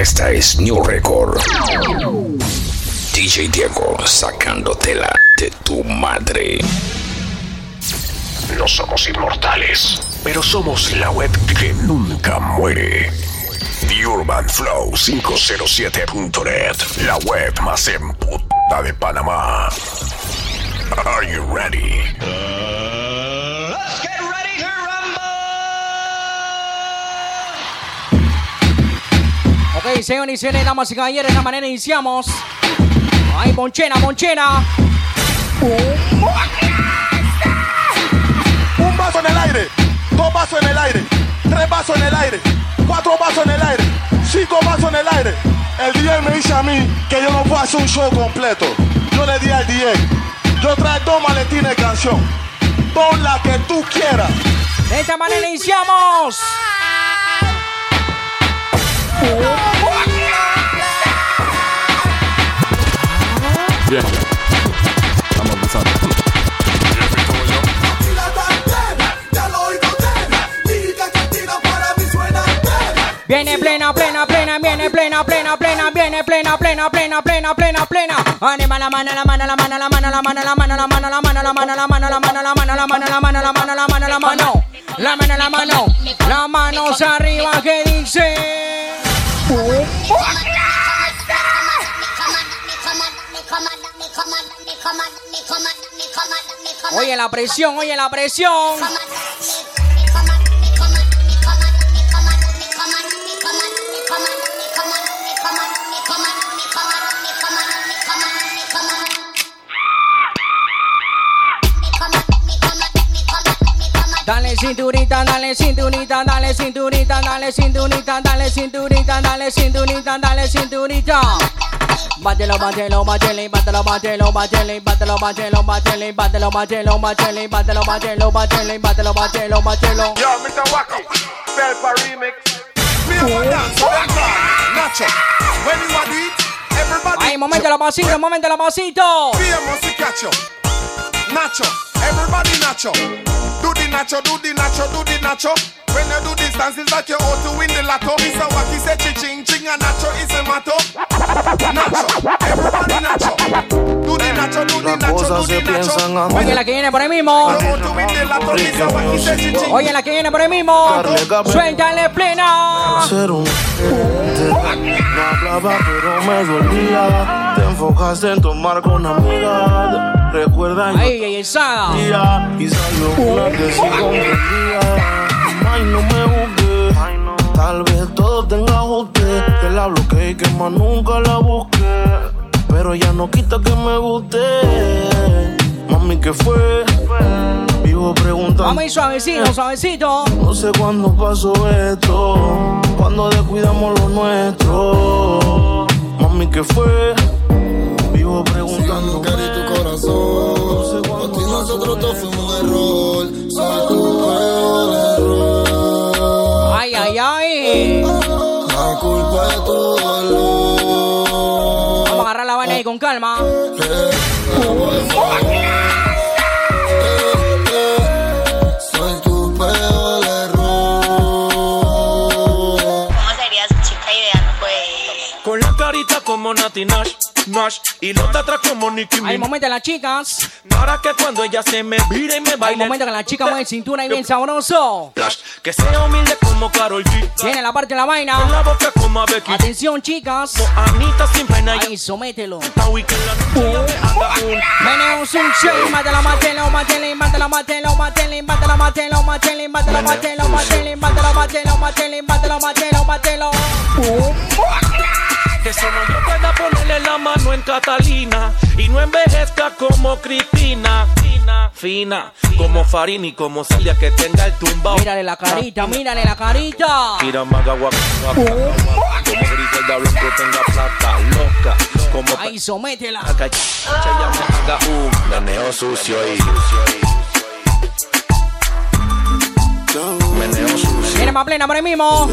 Esta es New Record. DJ Diego sacándotela de tu madre. No somos inmortales, pero somos la web que nunca muere. The Urban Flow 507.net, la web más emputada de Panamá. Are you ready? Ok, señores y señores, damas y caballeros, de esta manera iniciamos. Ay, Monchena, Monchena. Un vaso en el aire, dos vasos en el aire, tres vasos en el aire, cuatro vasos en el aire, cinco vasos en el aire. El DJ me dice a mí que yo no puedo hacer un show completo. Yo le di al DJ, yo trae dos maletines de canción. Pon la que tú quieras. De esta manera iniciamos. Viene plena, plena, plena, viene plena, plena, plena, viene plena, plena, plena, plena, plena, plena. Anima la mano, la mano, la mano, la mano, la mano, la mano, la mano, la mano, la mano, la mano, la mano, la mano, la mano, la mano, la mano, la mano, la mano. La mano, la mano, la manos arriba que Oye la presión, oye la presión. Cinturita, dale cinturita, dale cinturita, dale cinturita, dale cinturita, dale cinturita, dale cinturita. Bátelo, bátelo, bátelo, bátelo, bátelo, bátelo, bátelo, bátelo, bátelo, bátelo, bátelo, bátelo, bátelo, bátelo, bátelo, bátelo, bátelo, bátelo. Yo, Mr. Wacky, Belpa remix. Me have a dance, Nacho. When you want it, everybody. Ay, momento la pasito, momento la pasito. Nacho, everybody nacho. Do the nacho, do the nacho, do the nacho. When you do this dance, it's like you're out to win the lotto. Wacky said ching ching and nacho is a mato. Nacho, everybody nacho. Do the nacho, do the nacho, do se the nacho. a Oye la que viene por ahí mismo. You're out to win the lotto. Mr. Wacky said ching ching. Oye la que viene por ahí mismo. Suéltale plena. ser un. No hablaba pero me dolía. Te enfocaste en tomar con amigas. Recuerda Ay, ay, esa. día y salió una que sí comprendía. Ay, no me busqué. Tal vez todo tenga ajuste. Que la bloqueé y que más nunca la busqué. Pero ya no quita que me guste. Mami, ¿qué fue? Vivo preguntando. Ir suavecito, suavecito. No sé cuándo pasó esto, cuando descuidamos lo nuestro. Mami, ¿qué fue? sigo preguntando. Nosotros todos fuimos un error. Error. Ay, ay, ay. La culpa de tu dolor. Vamos a agarrar la vaina ahí con calma. como Nati Nash Nash Y los de atrás como Nicki Hay Minaj momento en las chicas. Para que cuando ella se me vire y me Hay baile momento que la chica mueve cintura y bien sabroso. Flash, Que sea humilde como Karol G Tiene la parte de la Con vaina. la boca como a Becky Atención, chicas. Como Anita sin pena y Ahí, somételo. haga un mátelo, mátelo, mátelo, mátelo, mátelo, mátelo, mátelo, mátelo, mátelo, mátelo, mátelo, mátelo, mátelo, mátelo, mátelo, mátelo. Que solo yo pueda ponerle la mano en Catalina Y no envejezca como Cristina Fina, fina Como Farini y como Celia que tenga el tumbao Mírale la carita, mírale la carita. Mira maga guaca, guaca. Como Griselda Blanco tenga plata loca Como Ahí, sométela. Acá haga un meneo sucio y meneo sucio. Viene más plena por ahí mismo.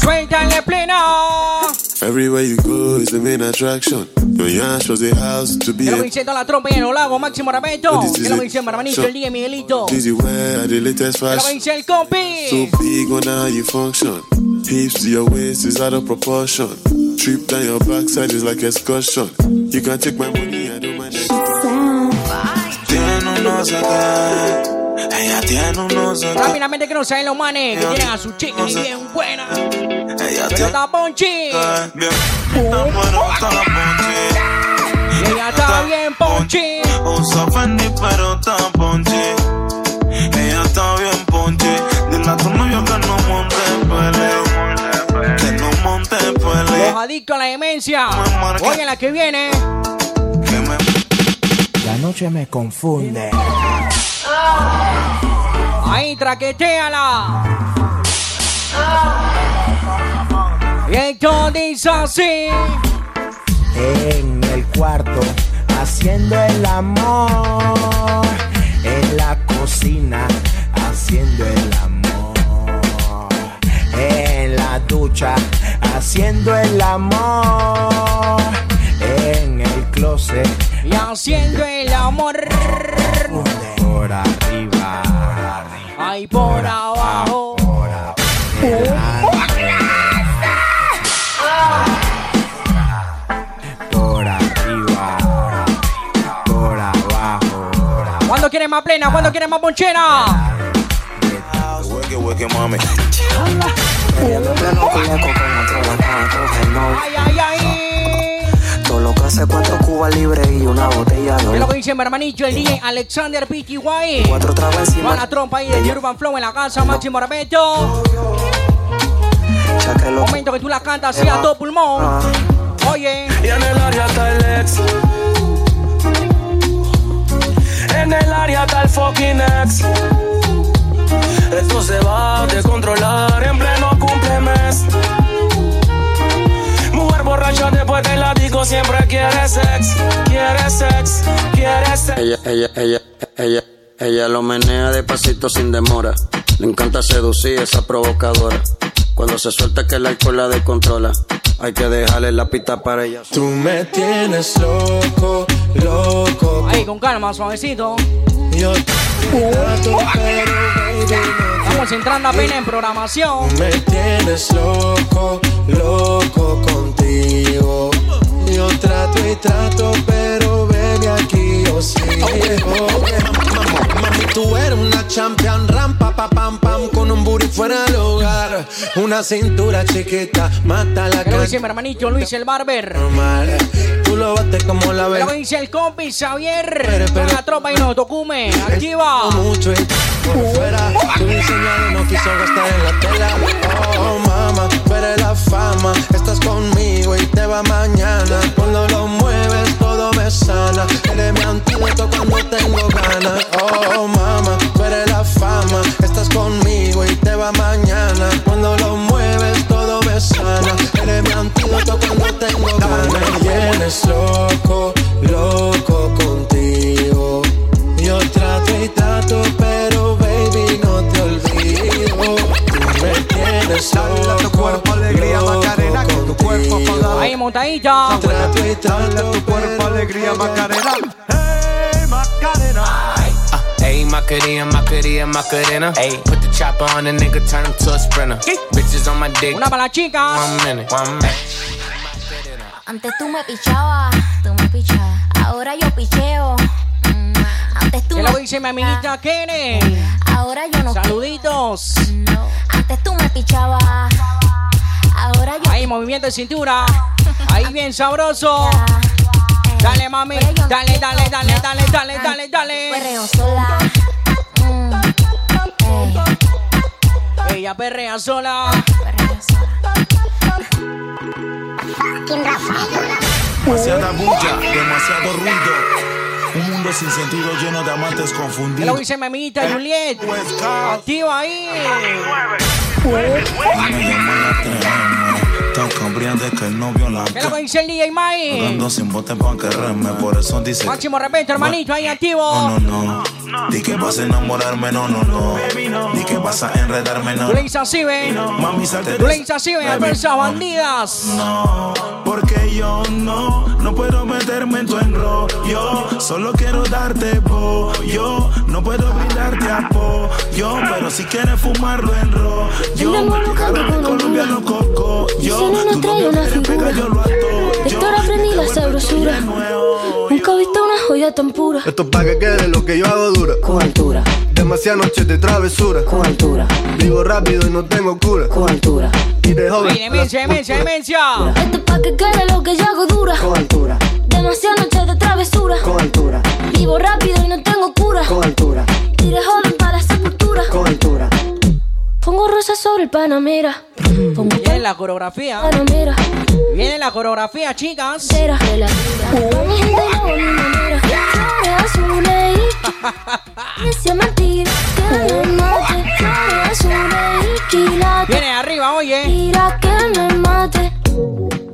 Suéltale plena. Everywhere you go is the main attraction. Your yash was a house to be Que lo a la trompa y en los máximo respeto. Que lo hermanito, el día Miguelito. Dizzy wear the latest Que fashion. dice el compi. So big on how you function. Hips to your waist is out of proportion. Trip down your backside is like excursion. You can take my money, I don't mind. Tiene un no sé qué. Ella tiene un no sé qué. Rápidamente que no saben los manes que tienen a su chica y bien buena. Ella Pero tiene está ponchi. bien. Está bueno, está ponche. Y ella está bien ponchi. Usa Fendi, pero está ponche. Ella está bien ponche. Dile a tu novio que no monte pele. Que no monte pele. Los adictos a la demencia. Oye la que viene. Que me La noche me confunde. Ahí traqueteala. Y esto dice así. En el cuarto, haciendo el amor. En la cocina, haciendo el amor. En la ducha, haciendo el amor. En el closet, Y haciendo el amor. Ahí por abajo. Por arriba. Por abajo. ¿Cuándo quieren más plena? ¿Cuándo quieren más ponchera? Ay, ay, ay. Hace cuatro cubas libres y una botella Es de lo que dice mi hermanito, el DJ Alexander Guay. Cuatro tragos encima. Con la trompa ahí de Urban Flow en la casa, Máximo respeto. Chaque lo Momento que tú la cantas así a todo pulmón. Oye, Y en el área está el ex. En el área está el fucking ex. Esto se va a descontrolar en pleno cumplemes. Mujer borracha después de la siempre quiere sex. Quiere sex, quiere sex. Ella, ella, ella, ella, ella lo menea despacito sin demora. Le encanta seducir esa provocadora. Cuando se suelta que el alcohol la descontrola. Hay que dejarle la pista para ella. Tú me tienes loco, loco. ahí con calma, suavecito. Yo trato, pero baby, no Estamos entrando apenas en programación. Me tienes loco, loco contigo. Yo trato y trato, pero baby, aquí yo sigo. Mami, tú eres una champion, rampa, pa, pam, pam, con un booty fuera del hogar. Una cintura chiquita, mata la cara. dice mi hermanito Luis el Barber. normal. Tú lo bates como la Es lo dice el compi Xavier. Pero, Con pero- la tropa y no tocume. Activa. mucho y por fuera. Tu diseñado no quiso gastar en la tela. Oh, eres fama. Estás conmigo y te va mañana. Cuando lo mueves, todo me sana. Eres mi antídoto cuando tengo ganas. Oh, mama, tú eres la fama. Estás conmigo y te va mañana. Cuando lo mueves, todo me sana. Eres mi antídoto cuando tengo ganas. Me tienes loco, loco contigo. Yo trato y trato, pero baby, no te olvido. Tú me tienes loco, tu cuerpo alegría, Macarena, que tu cuerpo Ahí. Trato y trato, tu cuerpo alegría, Macarena. Hey, Macarena. Ayy, Macarena, Macarena, Macarena. Ayy, put the chopper on the nigga, turn him to a sprinter. Bitches on my dick. Una para la chica. One minute, one minute. Antes tú me pichabas, tú me pichabas. Ahora yo picheo. Antes tú ¿Qué me lo dice mi amiguita Kene? Ahora yo no Saluditos. Antes tú me pichabas. Ahora yo Ahí, movimiento de cintura. Ahí, bien sabroso. Dale, mami. Dale, dale, dale, dale, dale, dale, dale. perreo sola. Mm, ey, Ella perrea sola. perreo sola. Demasiada bulla, demasiado ruido. Un mundo sin sentido lleno de amantes ¿Qué lo confundidos. dice mi amiguita Juliet? Activa ahí. Tan cambriante que el novio la ¿Qué lo dice el DJ Mai? Ando sin bote pa' que reme, por eso dice Máximo respeto, hermanito, ahí activo. no, no, no. Di que vas a enamorarme, no, no, no. Di que vas a enredarme, no. Tú le dices así, ven. Mami, salte Tú le dices así, ven, a bandidas. No, porque yo no, no puedo meterme en tu enrollo. Solo quiero darte pollo, no puedo brindarte apoyo, pero si quieres fumarlo en rollo. Me tiraron de Colombia los coco, yo. no trae una figura. Esto ahora aprendí la sabrosura. Nunca he visto una joya tan pura. Esto es pa' que quede lo que yo hago dura. Con altura, Demasiadas noches de travesura. con altura, Vivo rápido y no tengo cura. con altura, Y de joven. Oye, demencia, demencia. Esto es pa' que quede lo que yo hago dura. con altura, Demasiadas noches de travesura. con altura, Vivo rápido y no tengo cura. con altura, Tire joven para la sepultura. con altura. Pongo rosas sobre el panamera. Pongo Viene la coreografía. panamera. Viene la coreografía, chicas. Cera. Viene arriba, oye.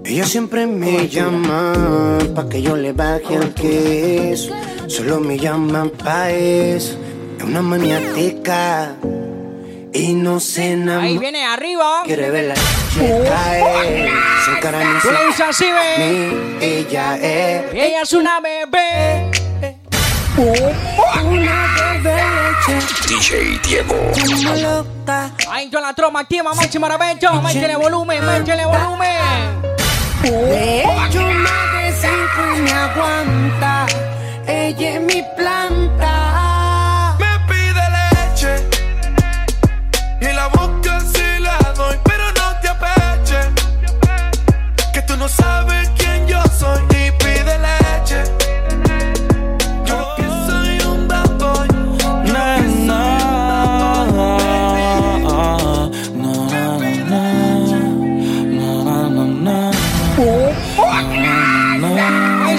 Ella siempre me llama pa' que yo le baje al queso. Solo me llaman pa' eso. Es una maniática y no se enamora. Ahí viene arriba. Quiere ver la cae. Eh. Su cara no se así, ve. Ella es. Ella es una bebé. Una bebé leche. DJ Diego. Ahí toda la troma activa, máximo momento. Métele volumen, métele volumen. De hecho, más de cinco y me aguanta. Ella es mi planta. Me pide leche y la boca sí la doy, pero no te apeche. Que tú no sabes quién yo soy y pide leche.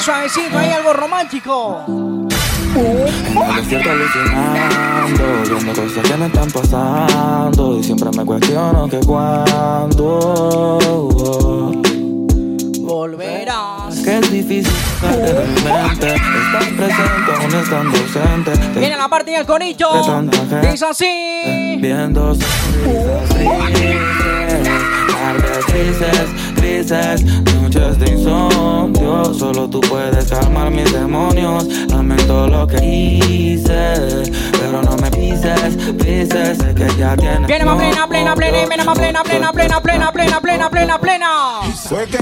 Suavecito, hay algo romántico. Desierto alucinando, viendo cosas que me están pasando y siempre me cuestiono que cuándo Volverás. que es difícil sacarte de mi mente, estás presente aún estando ausente, Te Viene la parte del corito. Dice así. viendo sonrisas tristes, tardes grises, grises, tú puedes calmar mis demonios. Lamento lo que hice, pero no me pises, pises. Sé que ya tienes. Viene más plena, plena, plena, viene más plena, plena, plena, plena, plena, plena, plena, plena. Fue que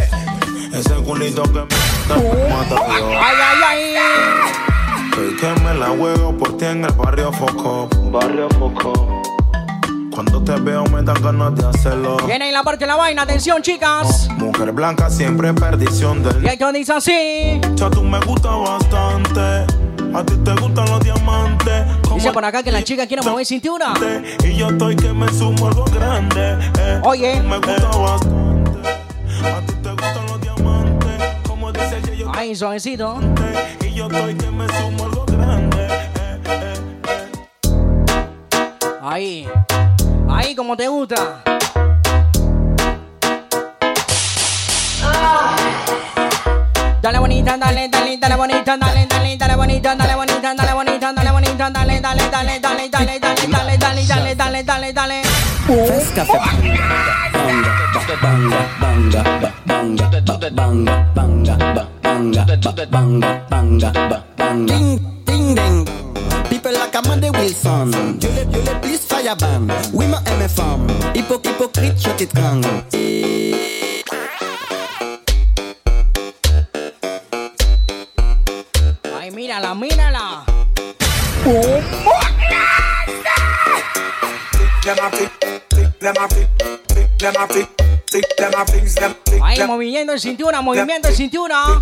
ese culito que me mata yo. Ay, ay, ay. Estoy que me la juego por ti en el barrio Foco. Barrio Foco. Cuando te veo me dan ganas de hacerlo. Viene ahí la parte de la vaina, atención, chicas. Mujer blanca siempre perdición del Y esto dice así. Ya tú me gusta bastante. A ti te gustan los diamantes. Dice por acá que la chica quiere mover cintura. Y yo estoy que me sumo algo grande. eh. Oye. Me gusta bastante. A ti te gustan los diamantes. Como dice ella, yo Ahí, suavecito. y yo estoy que me sumo algo grande. Ahí. Ahí como te gusta. Dale bonita, dale, dale, dale bonita, dale, dale, dale bonita, dale bonita, dale bonita, dale bonita, dale, dale, dale, dale, dale, dale, dale, dale, dale, dale, dale, dale. Fresca banga, banga, banga, banga, banga, banga, banga, banga, banga, banga. Ding, ding, ding rappelle la camarade de Wilson. Yo le, yo le plus. Oui, ma MFM. Hypocrite, je t'étrangle. Ay, mírala, mírala. ¡Oh, Ahí moviendo en cintura, moviendo en cintura.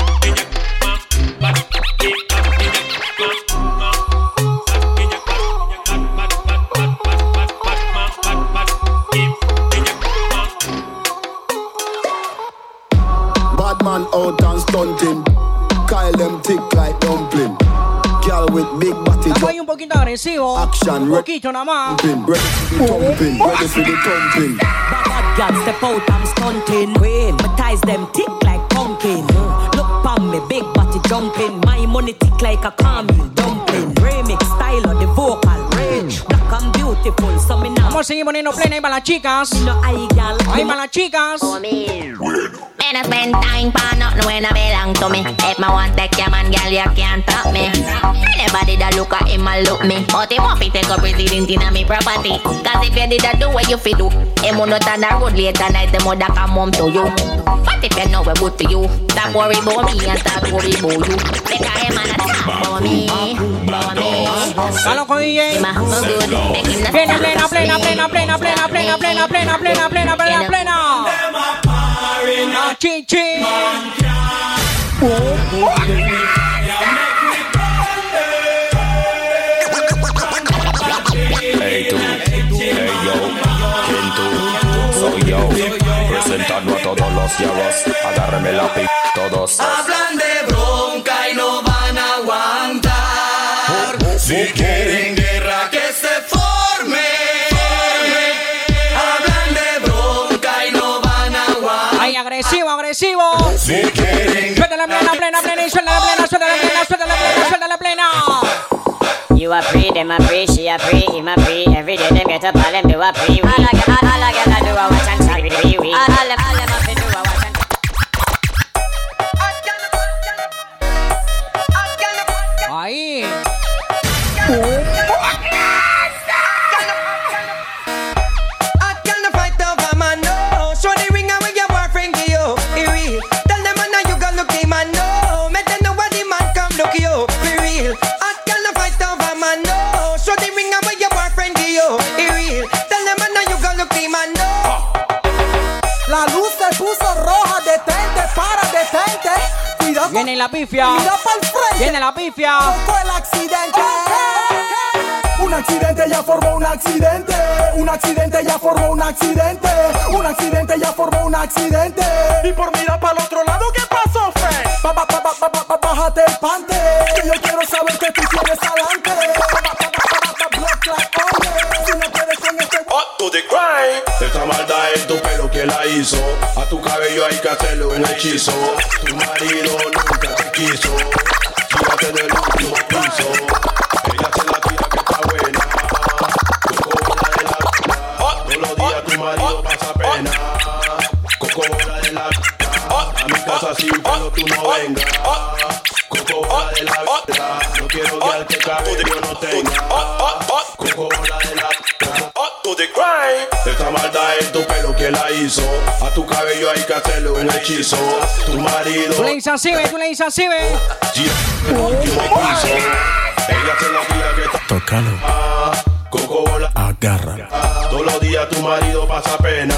out and stunting. Kyle them thick like dumpling. Girl with big body Estamos ahí un poquito agresivo. Action, Un re- poquito nada más. jumping. Ready for the thumping, ready for the thumping. Bad girl step out, I'm stunting. Queen, my ties them tick like pumpkin. Look pon me, big body jumping. My money tick like a caramel dumpling. Remix style of the vocal range. Black and beautiful, so me now. Vamos a seguir poniendo plena ahí para las chicas. Ahí para las chicas. Man, I spend time for nothing when I belong to me. If I want take your man, girl, you can't stop me. Anybody that look at him, I look me. But him want to take up resident in me property. Cause if you did that, do what you fit do. Him will not on the road later night, the mother come home to you. But if you know we good to you, stop worry about me and start worry about you. Because him a talk about me, about me. Está loco DJ. Him a him not Plena, plena, me. plena, plena, plena, plena, plena, plena, plena, plena, plena, plena, Marina, Chichi. Mankind. Oh, oh, presentando a todos los yaros. Agárreme la todos. Hablan de You a free, them a free, she a free, him a free. Every day them get up, all them do a free. All I get, all I get, I do a watch and free. All all them, all them Viene la pifia. Mira pa'l frente. Viene la pifia. Fue el accidente. Un accidente ya formó un accidente. Un accidente ya formó un accidente. Un accidente ya formó un accidente. Y por mirar para el otro lado, ¿qué pasó, Fe? Bájate el pante. En tu pelo que la hizo. A tu cabello hay que hacerle un hechizo. Tu marido nunca te quiso. Tírate en el último piso. Ella se la tira que está buena. Coco de la Todos los días tu marido pasa pena. Coco de la A mi casa sin pelo tú no vengas. Coco de la No quiero al que cabello no tenga. To the grind. Esta maldad en tu pelo que la hizo. A tu cabello hay que hacerle un hechizo. Tu marido. Tú le dices así, ve, tú le dices así, ve. Yeah. Ella se la tira que está. Tócalo, Coco bola. agarra. Todos los días tu marido pasa pena.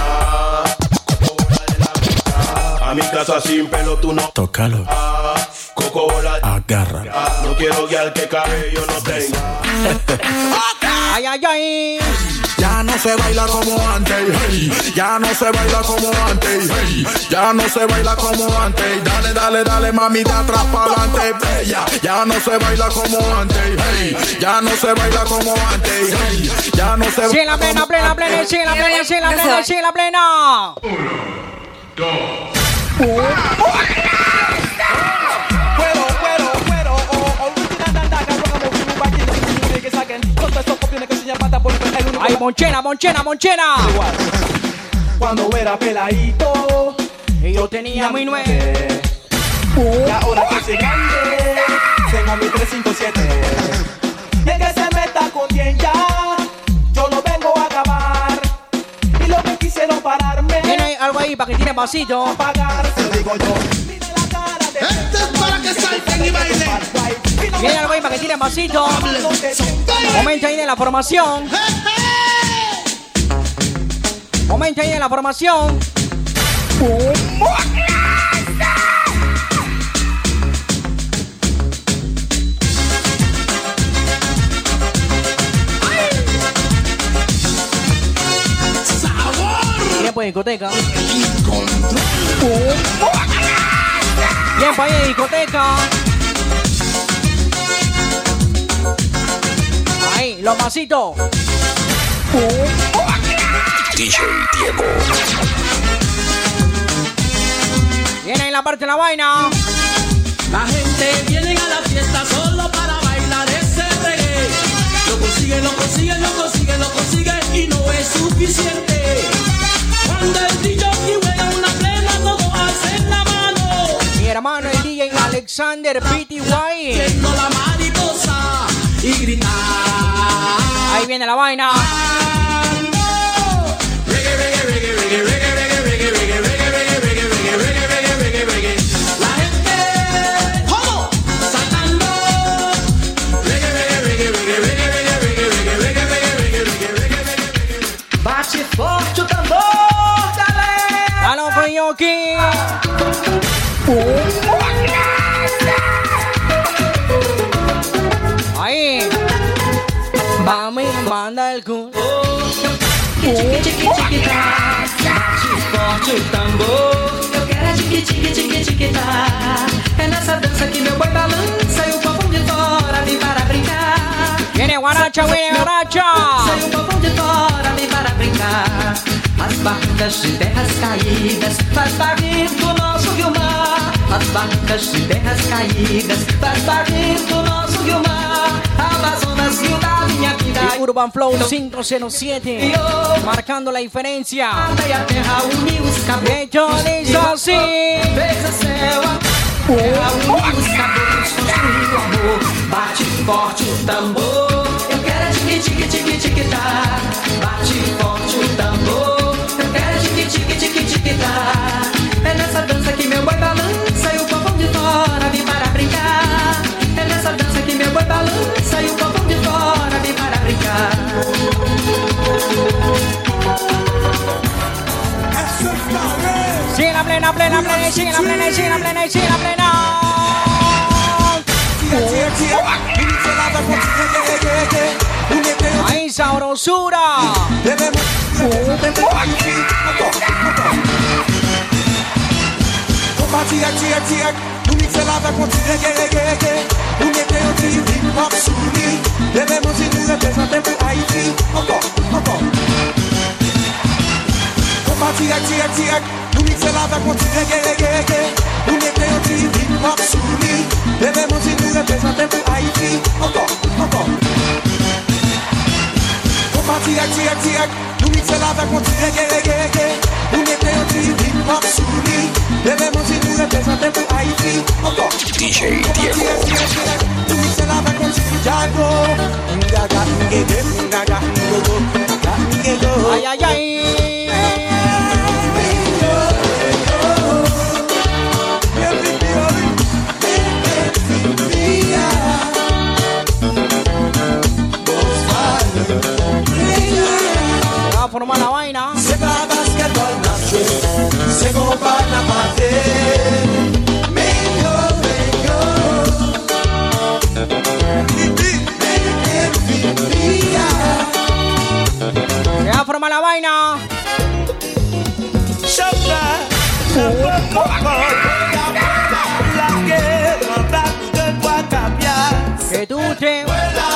A mi casa sin pelo tú no. Tócalo, Coco bola. agarra. No quiero que al que cabello no tenga. Ay, ay, ay. Ya no se baila como antes, hey. Ya no se baila como antes, hey. Ya no se baila como antes. Dale, dale, dale, mami, de atrás para adelante, bella. Ya no se baila como antes, hey. Ya no se baila como antes, hey. Ya no se Sí, la plena, plena, plena, sí, la plena, sí, la plena, sí, la plena. Ay, monchena, monchena, monchena. Cuando era peladito. Y yo tenía mi nueve. Y ahora que soy grande, tengo mi 357. Y el que se meta con 10 ya, yo lo vengo a acabar. Y lo que quisieron pararme, Tiene algo ahí para que tire pasito. pagar, se lo digo yo. Esto es para que salten y bailen. Tiene algo ahí para que tire pasito. Momento ahí de la formación. Momento ahí de la formación. Tiempo de discoteca. Tiempo ahí de discoteca. Ahí, los masitos. DJ Diego. Viene en la parte de la vaina. La gente viene a la fiesta solo para bailar ese reggae. Lo consigue, lo consigue, lo consigue, lo consigue y no es suficiente. Cuando el hermano el DJ Alexander PTY. La mariposa y gritar. Ahí viene la vaina. Reggae, reggae, reggae, reggae, tá. Bate forte o tambor. Eu quero é tá. É nessa dança que meu boi balança e o povo de fora vem para brincar. Viene guaracha, viene guaracha. E o povo de fora vem para brincar. As barcas de terras caídas faz barrir do nosso rio-mar. As barcas de terras caídas faz barrir do nosso rio-mar. Amazonas, rio da de Urban Flow 507, marcando la diferencia. De hecho, dice así. Bate forte o tambor, eu quero tique tique tique tique tá. Bate forte o tambor. la plena, plena, plena, plena, plena. ¡Ay, sabrosura! Tiak, tiak, tiak, Se la va konti rege rege rege. Ou ne kre yon trivi pop sou li. Bebe mouzi nou reprezenten pou Haiti Ankon, ankon Kompa direk, direk, direk Nou mikse la va konti rege rege rege. Ou ne kre yon trivi pop sou li. Bebe mouzi nou reprezenten pou Haiti Ankon DJ Diego Nou mikse la va konti Jago Ngaga ngege, ngaga ngego Ngaga ngego Ayayay tú, tres.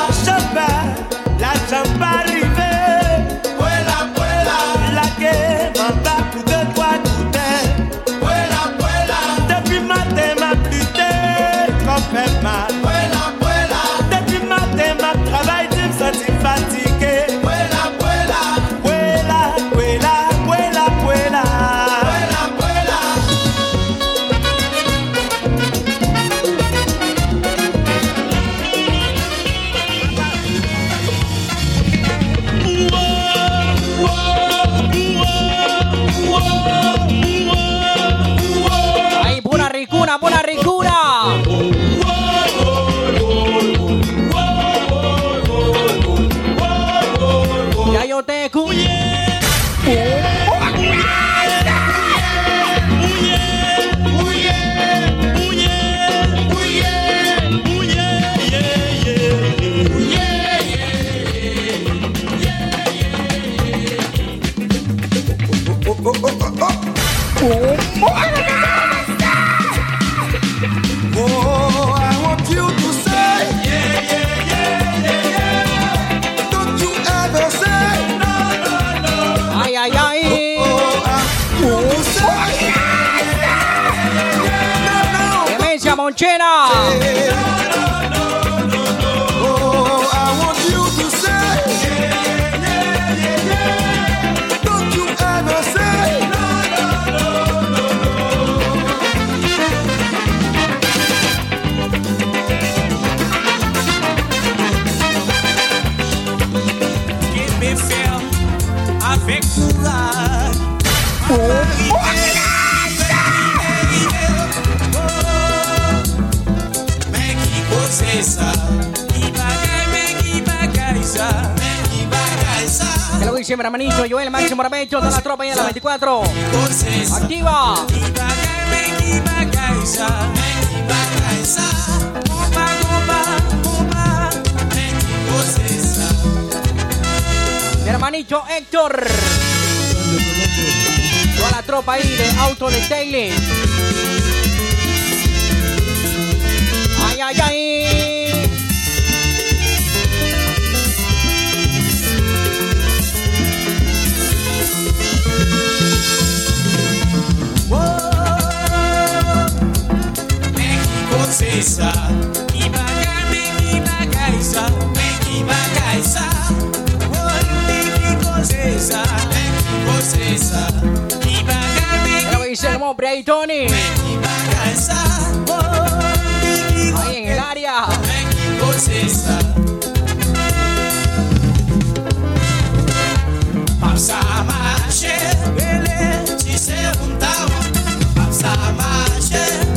Yo de la tropa y en la 24. Activa. Mi hermanito Héctor. Toda la tropa ahí de Auto Detailing. Ay, ay, ay. bagaysa Ki bagay me ki bagaysa Me ki bagaysa Onde ki gozesa Me ki gozesa Ki bagay me ki bagaysa irmão Braytoni Me ki bagaysa Onde ki gozesa Aí em área Me ki gozesa Papsa mache Ele é te se juntava Papsa mache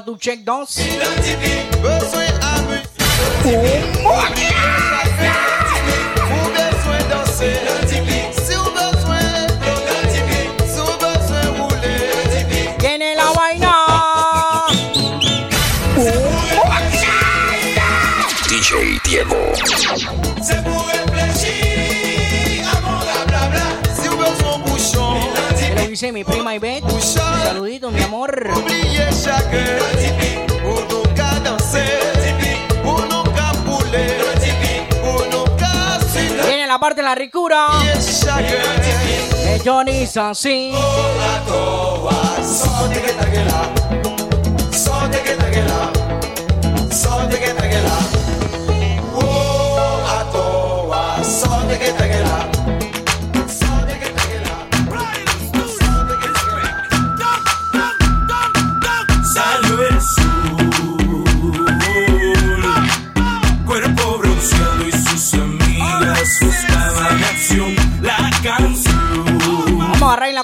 do Jack Dawson. Como? dice mi prima Ivette. Un saludito, mi amor. Viene la parte de la ricura. De Johnny Sansi. Sote que taguela, sote que taguela, sote que taguela.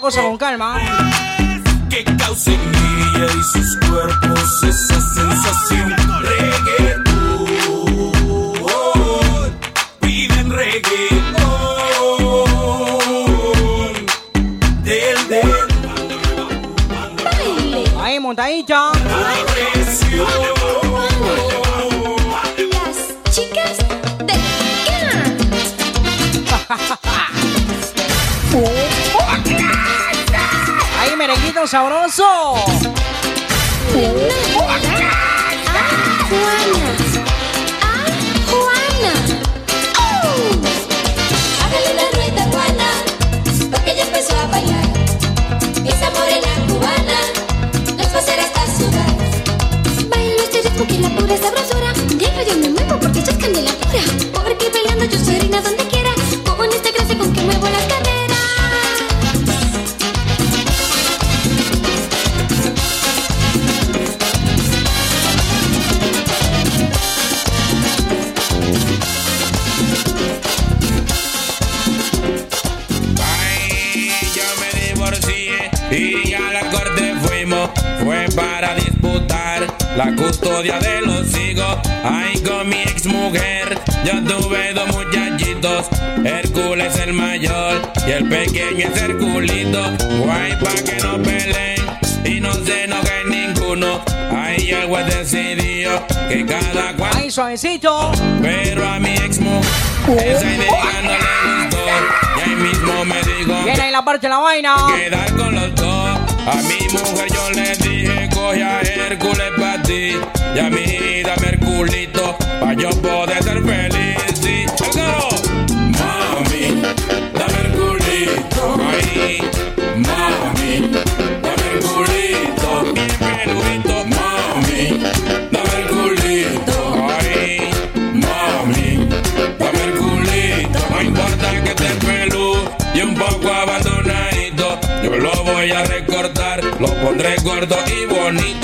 cosa con eh, calma. Que causen guía y sus cuerpos esa sensación. Reggaetón, piden reggaetón. Del, del. Ahí, montadita. sabroso. La custodia de los hijos. Ay, con mi ex mujer, yo tuve dos muchachitos. Hércules el mayor y el pequeño es Herculito. Guay, pa' que no peleen y no se enojen ninguno. Ay, algo he decidido que cada cual. Ay, suavecito. Pero a mi ex mujer, esa idea no le gustó. Y ahí mismo me dijo. Viene ahí la parte de la vaina. Quedar con los dos. A mi mujer yo le dije, coge a poder ser feliz. Sí, el. Mami, dame Herculito. Ay, mami, dame Herculito. Bien peludito. Mami, dame Herculito. Ay, mami, dame Herculito. No importa que esté peludo y un poco abandonadito. Yo lo voy a recortar, lo pondré gordo y bonito.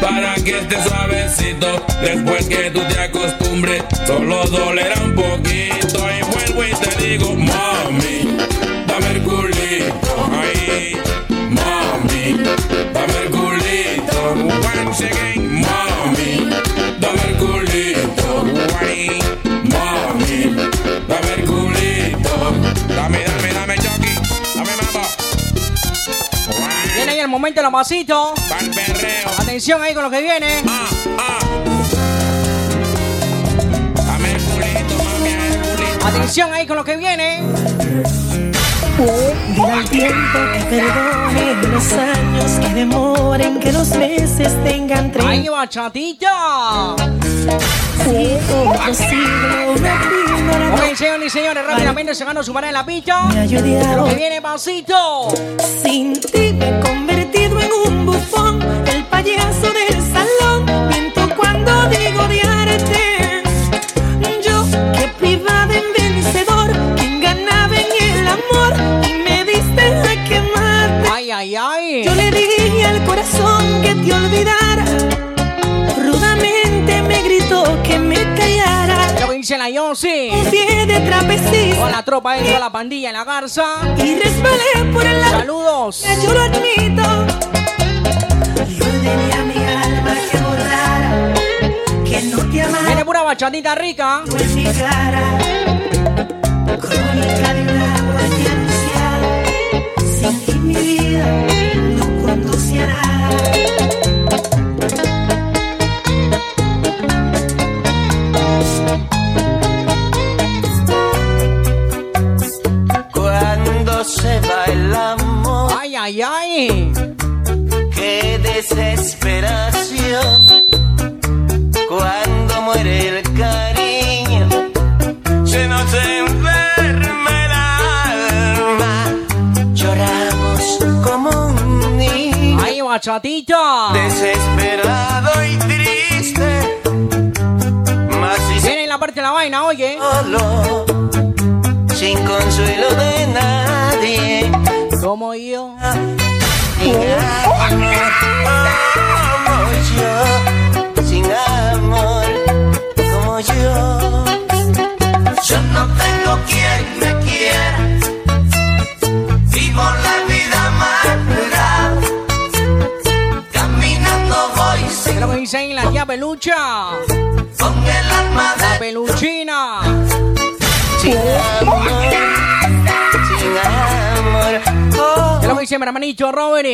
Para que esté suavecito. Después que tú te acostumbres, solo dolerá un poquito. Y vuelvo y te digo, mami, dame el culito. Ay, mami, dame el culito. Pa'l perreo. Atención ahí con lo que viene. Ah, ah. Dame el culito, mami, el culito. Atención ahí con lo que viene. Dile al tiempo que perdone los años que demoren, que los meses tengan bachatita. Ok, señores y señores, rápidamente se ganó su manera en la pista. Lo que viene pasito. Sin ti me he convertido en un bufón, el payaso del dice la pie de trapecista. Con la tropa la pandilla en la garza. Y resbalé por el lado. Saludos. Yo lo admito. Y ordené a mi alma que borrara. Que no te amara. Viene pura bachatita rica. en mi cara. Crónica de una muerte anunciada. Sin ti mi vida no conduce a nada. Qué desesperación. Cuando muere el cariño, se nos enferma el alma. Lloramos como un niño. Ay, bachatita. Desesperado y triste, más si Viene en la parte de la vaina, oye. solo, ahí la tía pelucha. con el alma La de peluchina. sin amor, dice mi hermanito Robert.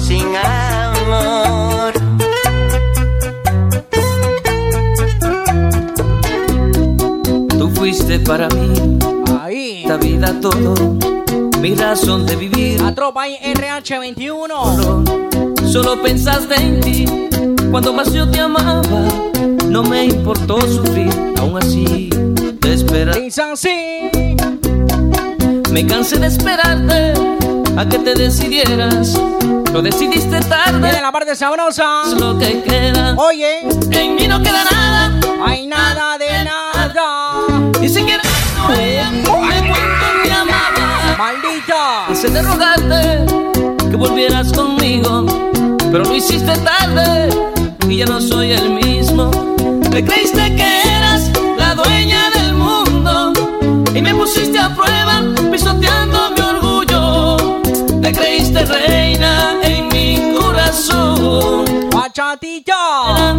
sin amor. Tú fuiste para mí Ahí. esta vida todo, mi razón de vivir. La tropa ahí RH21. Solo pensaste en ti cuando más yo te amaba. No me importó sufrir, aún así te esperaba. Me cansé de esperarte a que te decidieras. Lo decidiste tarde. Viene la parte sabrosa. Es lo que queda. Oye. En mí no queda nada. Hay nada de nada. Ni siquiera ella me cuento te amaba. Maldita. Hice de rogarte que volvieras conmigo, pero lo hiciste tarde y ya no soy el mismo. Te creíste que eras la dueña del mundo y me pusiste a prueba bachatita.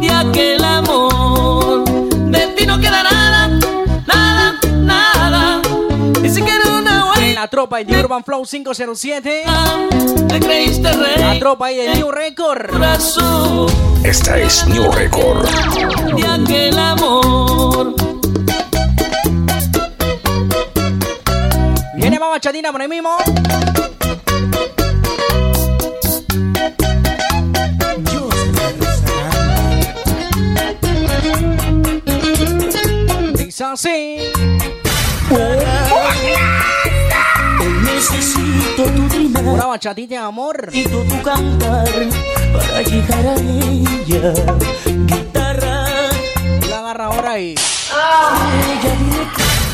De aquel amor. De ti no queda nada, nada, nada. Ni siquiera una En huella. la tropa de Urban Flow 507. Te creíste rey. La tropa ahí de New Record. Corazón Esta es New Record. de aquel amor. Viene más bachatina por ahí mismo. Así. Necesito tu Una bachatita de amor. y tu, cantar para llegar a ella. Guitarra, La agarra ahora y.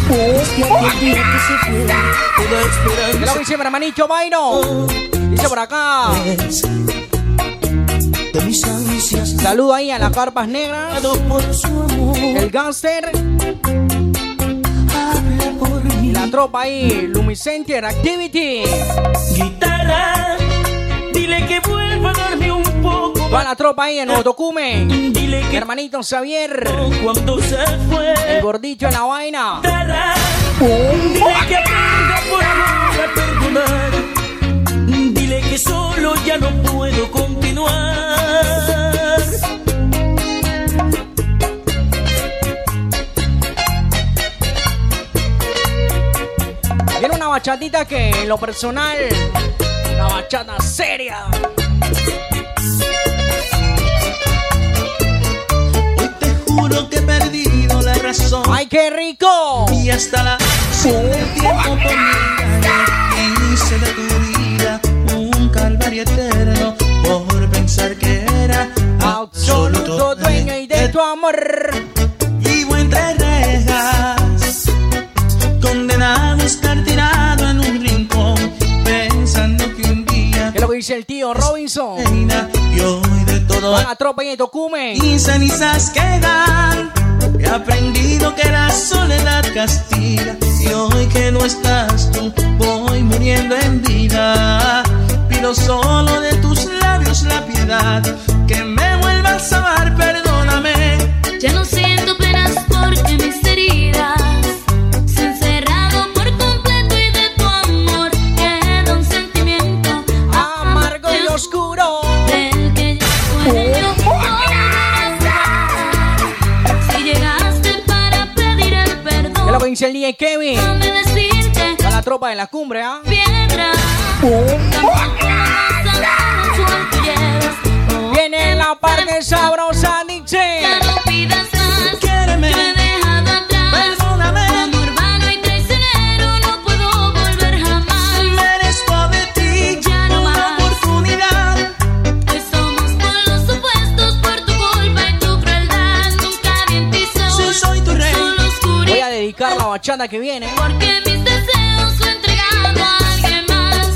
pues que aquel día que se fue, toda ¿Qué lo esperanza que dice mi hermanito Vaino? Dice por acá. de mis ansias. Saludo ahí a las carpas negras. Por su El gangster. habla por mí. La tropa ahí. Lumicenter Activity. Guitarra, dile que vuelva a darme un poco Toda la tropa ahí en Otocume. Dile Mi que hermanito Xavier. cuando se fue. El gordito en la vaina. Guitarra, dile que aprenda por amor bachatita que en lo personal. Una bachata seria. Hoy te juro que he perdido la razón. ¡Ay, qué rico! Y hasta la acción del tiempo engaño hice de tu vida un calvario eterno por pensar que era Absoluto tío Robinson? reina y hoy de todo la tropa ahí en Tocume. y cenizas quedan. He aprendido que la soledad castiga y hoy que no estás tú voy muriendo en vida. Pido solo de tus labios la piedad, que me vuelvas a amar, perdóname. Ya no siento dice el DJ Kevin? Toda la tropa de la cumbre, ¿ah? a. Viene la parte sabrosa, dice. Que viene. Porque mis deseos lo he entregado a alguien más.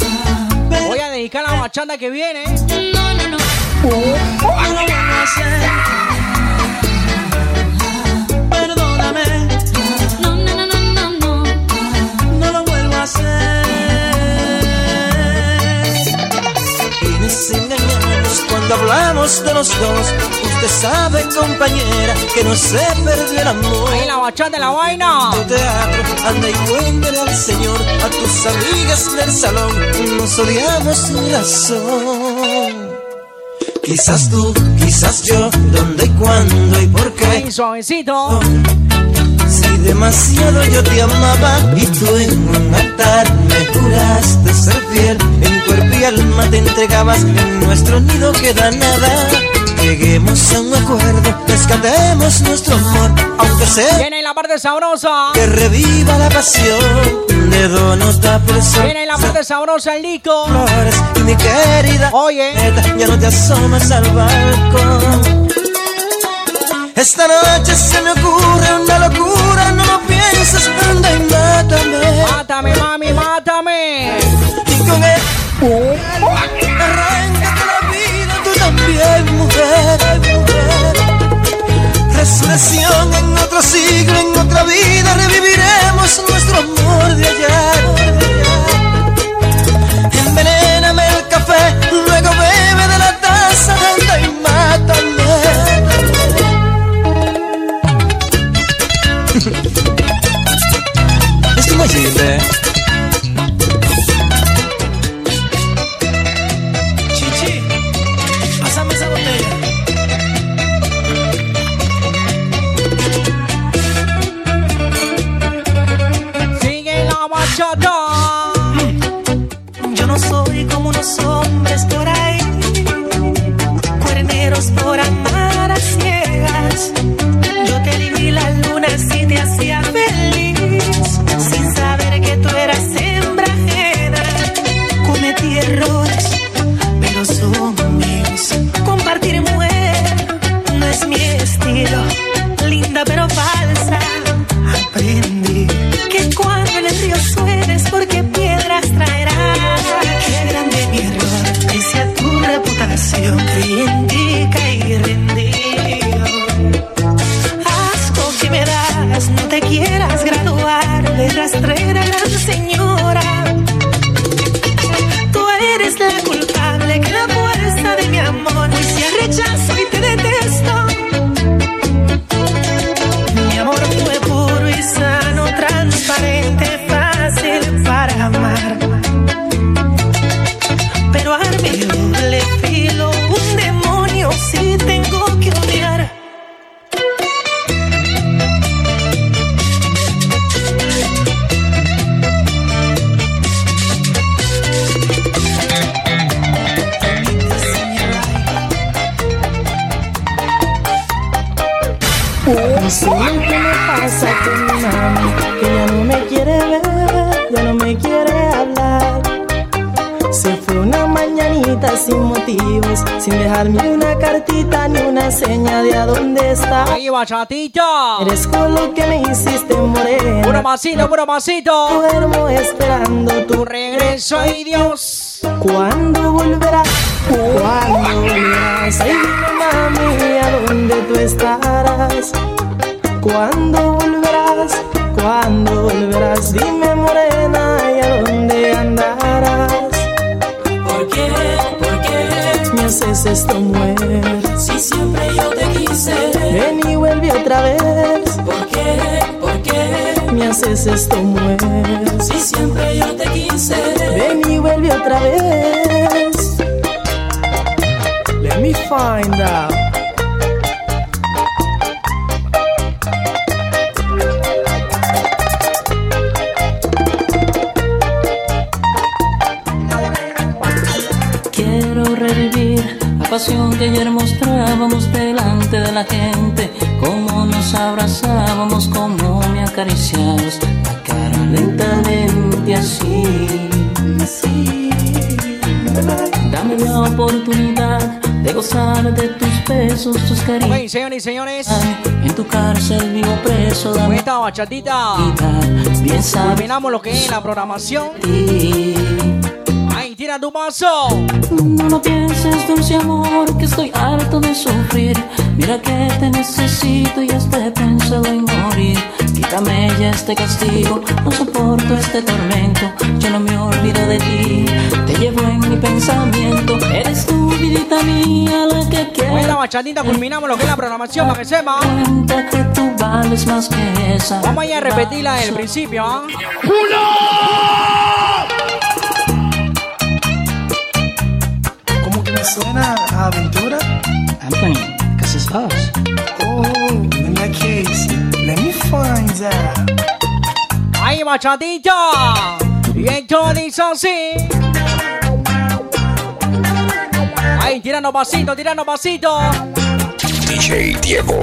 Voy a dedicar la bachata que viene. No, no, no. No lo vuelvo a hacer. Perdóname. No, no, no, no, no, no. no lo vuelvo a hacer. A engañarnos cuando hablamos de los dos. Usted sabe, compañera, que no se perdió el amor. Ahí la bachata de la vaina. Tu teatro, anda y cuéntale al Señor, a tus amigas del salón, nos odiamos sin razón. Quizás tú, quizás yo, dónde y cuándo y por qué. Ahí suavecito. Si demasiado yo te amaba y tú en un altar me juraste ser fiel, en cuerpo y alma te entregabas, en nuestro nido queda nada. Lleguemos a un acuerdo, rescatemos nuestro amor, aunque sea Viene la parte sabrosa. que reviva la pasión de nota por sol. Viene la parte sabrosa, el Nico. Flores y mi querida, Oye. neta, ya no te asomas al balcón. Esta noche se me ocurre una locura, no lo pienses, anda y mátame. Mátame, mami, mátame. Y con él, mujer. Resurrección en otro siglo, en otra vida, reviviremos nuestro amor de ayer. Creí en ti, Ahí bachatita. Eres con lo que me hiciste morena. Puro masito, puro masito. Duermo esperando tu regreso, ay Dios. ¿Cuándo volverás? ¿Cuándo volverás? Ay, dime mami, ¿a dónde tú estarás? ¿Cuándo volverás? ¿Cuándo volverás? Dime morena, ¿y a dónde andarás? ¿Por qué? ¿Por qué? Me haces esto mujer. Si siempre yo otra vez. ¿Por qué? ¿Por qué? Me haces esto mujer. Si siempre yo te quise. Ven y vuelve otra vez. Let me find out. Quiero revivir la pasión que ayer mostrábamos delante de la gente. Nos abrazábamos, cómo me acariciabas la cara lentamente así. así. Dame la oportunidad de gozar de tus besos, tus caricias. Ok, señores y señores. En tu cárcel vivo preso, dame esta bachatita. bien. Terminamos lo que es la programación. Ahí, tira tu paso. No lo pienses, dulce amor, que estoy harto de sufrir. Mira que te necesito y hasta he pensado en morir. Quítame ya este castigo, no soporto este tormento. Yo no me olvido de ti, te llevo en mi pensamiento. Eres tu vidita mía, la que quiero. Con esta bachatita culminamos lo que es la programación para que sepa. Cuenta que tú vales más que esa. Vamos a ir a repetirla del principio, ¿ah? ¿Cómo que me suena a aventura? Anthony, us. Oh, in that case, let me find out. Ahí, bachatita. Y esto dice así. Ahí, tirando pasito, tirando pasito. DJ Diego.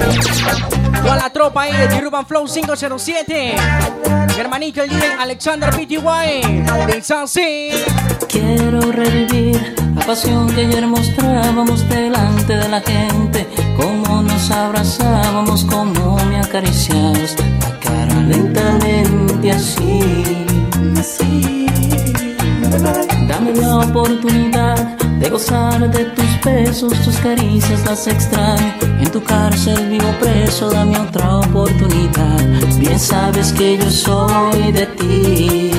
Toda la tropa ahí de Urban Flow 507. Mi hermanito el DJ Alexander PTY. Quiero revivir la pasión que ayer mostrábamos delante de la gente. Cómo nos abrazábamos, cómo me acariciabas la cara lentamente así. así. Dame la oportunidad de gozar de tus besos, tus caricias, las extraño. En tu cárcel vivo preso, dame otra oportunidad. Bien sabes que yo soy de ti.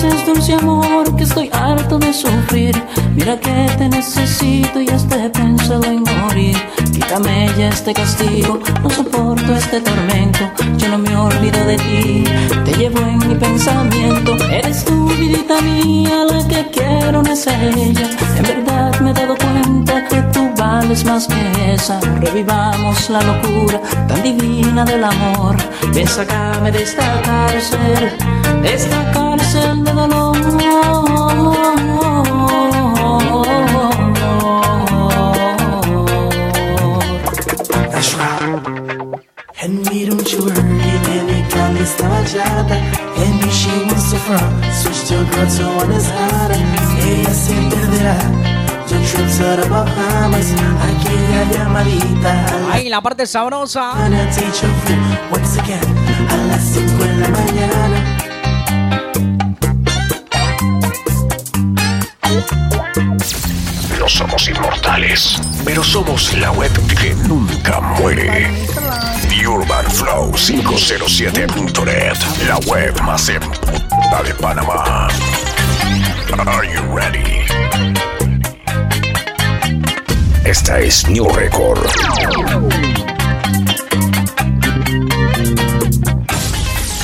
Pienses, dulce amor, que estoy harto de sufrir. Mira que te necesito y hasta he pensado en morir. Quítame ya este castigo, no soporto este tormento. Yo no me olvido de ti, te llevo en mi pensamiento. Eres tú, vidita mía, la que quiero, no es ella. En verdad me he dado cuenta que tú vales más que esa. Revivamos la locura tan divina del amor. Ven, sácame de esta cárcel, de esta cárcel de dolor. That's right. And me don't you worry, baby. And me she wants to from, switch to a girl to one that's hotter. Ella se perderá. Your trip to the Bahamas, aquella llamadita. Ahí la parte sabrosa. Gonna teach you food once again a las 5 de la mañana. Somos inmortales, pero somos la web que nunca muere. The Urban Flow 507.net, la web más emputa de Panamá. Are you ready? Esta es New Record.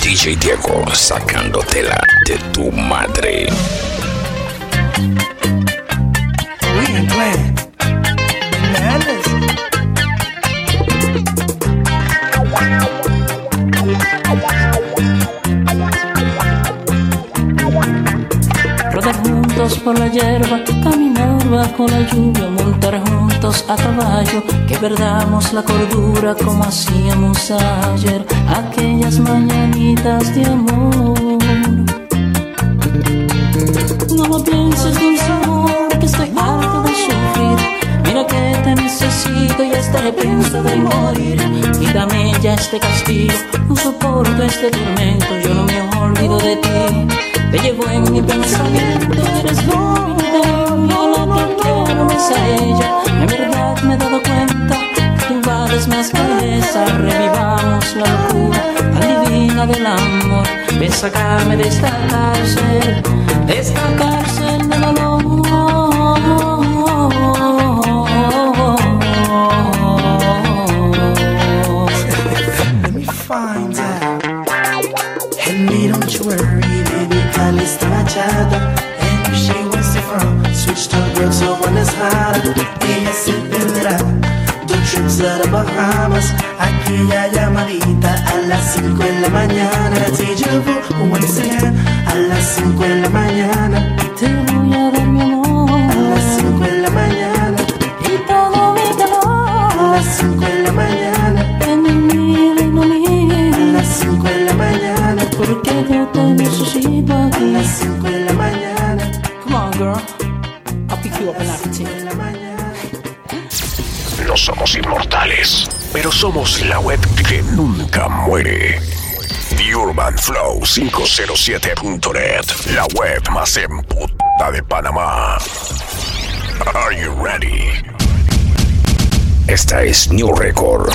DJ Diego sacándotela de tu madre. La lluvia, montar juntos a caballo, que perdamos la cordura como hacíamos ayer, aquellas mañanitas de amor. No lo pienses, dulce amor, que estoy harto de sufrir. Mira que te necesito y estaré pensado en morir. Dame ya este castigo, no soporto este tormento, yo no me olvido de ti. Te llevo en mi pensamiento, eres bonita, a ella. En verdad me he dado cuenta que tú vales más que esa. Revivamos la locura tan divina del amor. Ven, sacarme de esta cárcel, de esta cárcel de dolor. The Bahamas, aquella llamadita a las 5 de la mañana. Deja vu, once a las 5 de la mañana. No somos inmortales, pero somos la web que nunca muere. The Urban Flow 507.net, la web más emputa de Panamá. Are you ready? Esta es New Record.